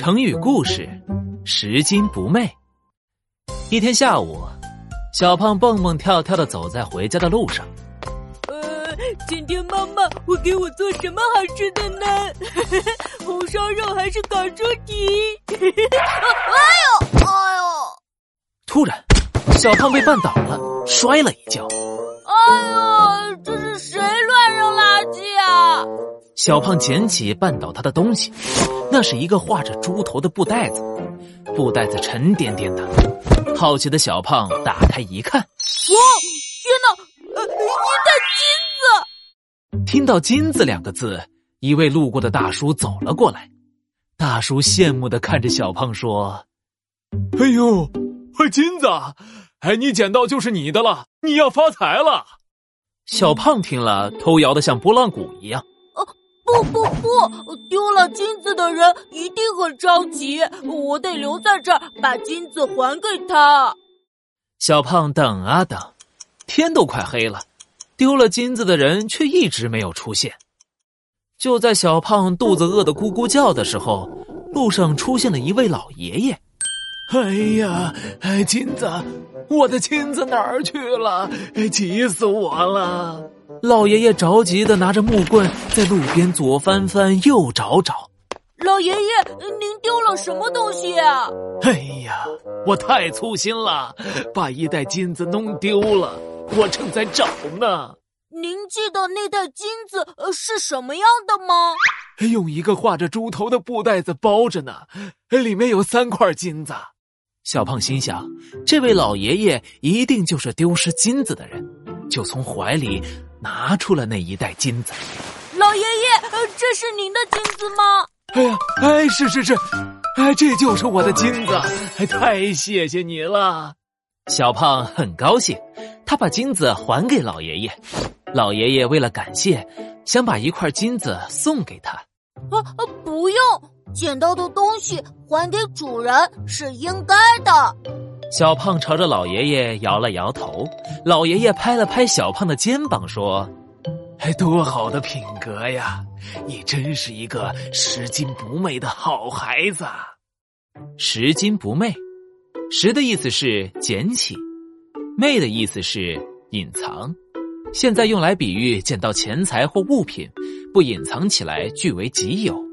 成语故事：拾金不昧。一天下午，小胖蹦蹦跳跳的走在回家的路上。呃，今天妈妈会给我做什么好吃的呢？红烧肉还是烤猪蹄？哎呦，哎呦！突然，小胖被绊倒了，摔了一跤。哎呦，小胖捡起绊倒他的东西，那是一个画着猪头的布袋子，布袋子沉甸甸的。好奇的小胖打开一看，哇，天哪，呃，一袋金子！听到“金子”两个字，一位路过的大叔走了过来。大叔羡慕的看着小胖说：“哎呦，金子！哎，你捡到就是你的了，你要发财了。”小胖听了，头摇得像拨浪鼓一样。不不不！丢了金子的人一定很着急，我得留在这儿把金子还给他。小胖等啊等，天都快黑了，丢了金子的人却一直没有出现。就在小胖肚子饿得咕咕叫的时候，路上出现了一位老爷爷。哎呀，金子，我的金子哪儿去了？急死我了！老爷爷着急的拿着木棍在路边左翻翻右找找。老爷爷，您丢了什么东西啊？哎呀，我太粗心了，把一袋金子弄丢了，我正在找呢。您记得那袋金子是什么样的吗？用一个画着猪头的布袋子包着呢，里面有三块金子。小胖心想，这位老爷爷一定就是丢失金子的人，就从怀里拿出了那一袋金子。老爷爷，这是您的金子吗？哎呀，哎，是是是，哎，这就是我的金子，哎，太谢谢你了。小胖很高兴，他把金子还给老爷爷。老爷爷为了感谢，想把一块金子送给他。啊啊，不用。捡到的东西还给主人是应该的。小胖朝着老爷爷摇了摇头，老爷爷拍了拍小胖的肩膀说：“哎，多好的品格呀！你真是一个拾金不昧的好孩子。”拾金不昧，拾的意思是捡起，昧的意思是隐藏。现在用来比喻捡到钱财或物品，不隐藏起来据为己有。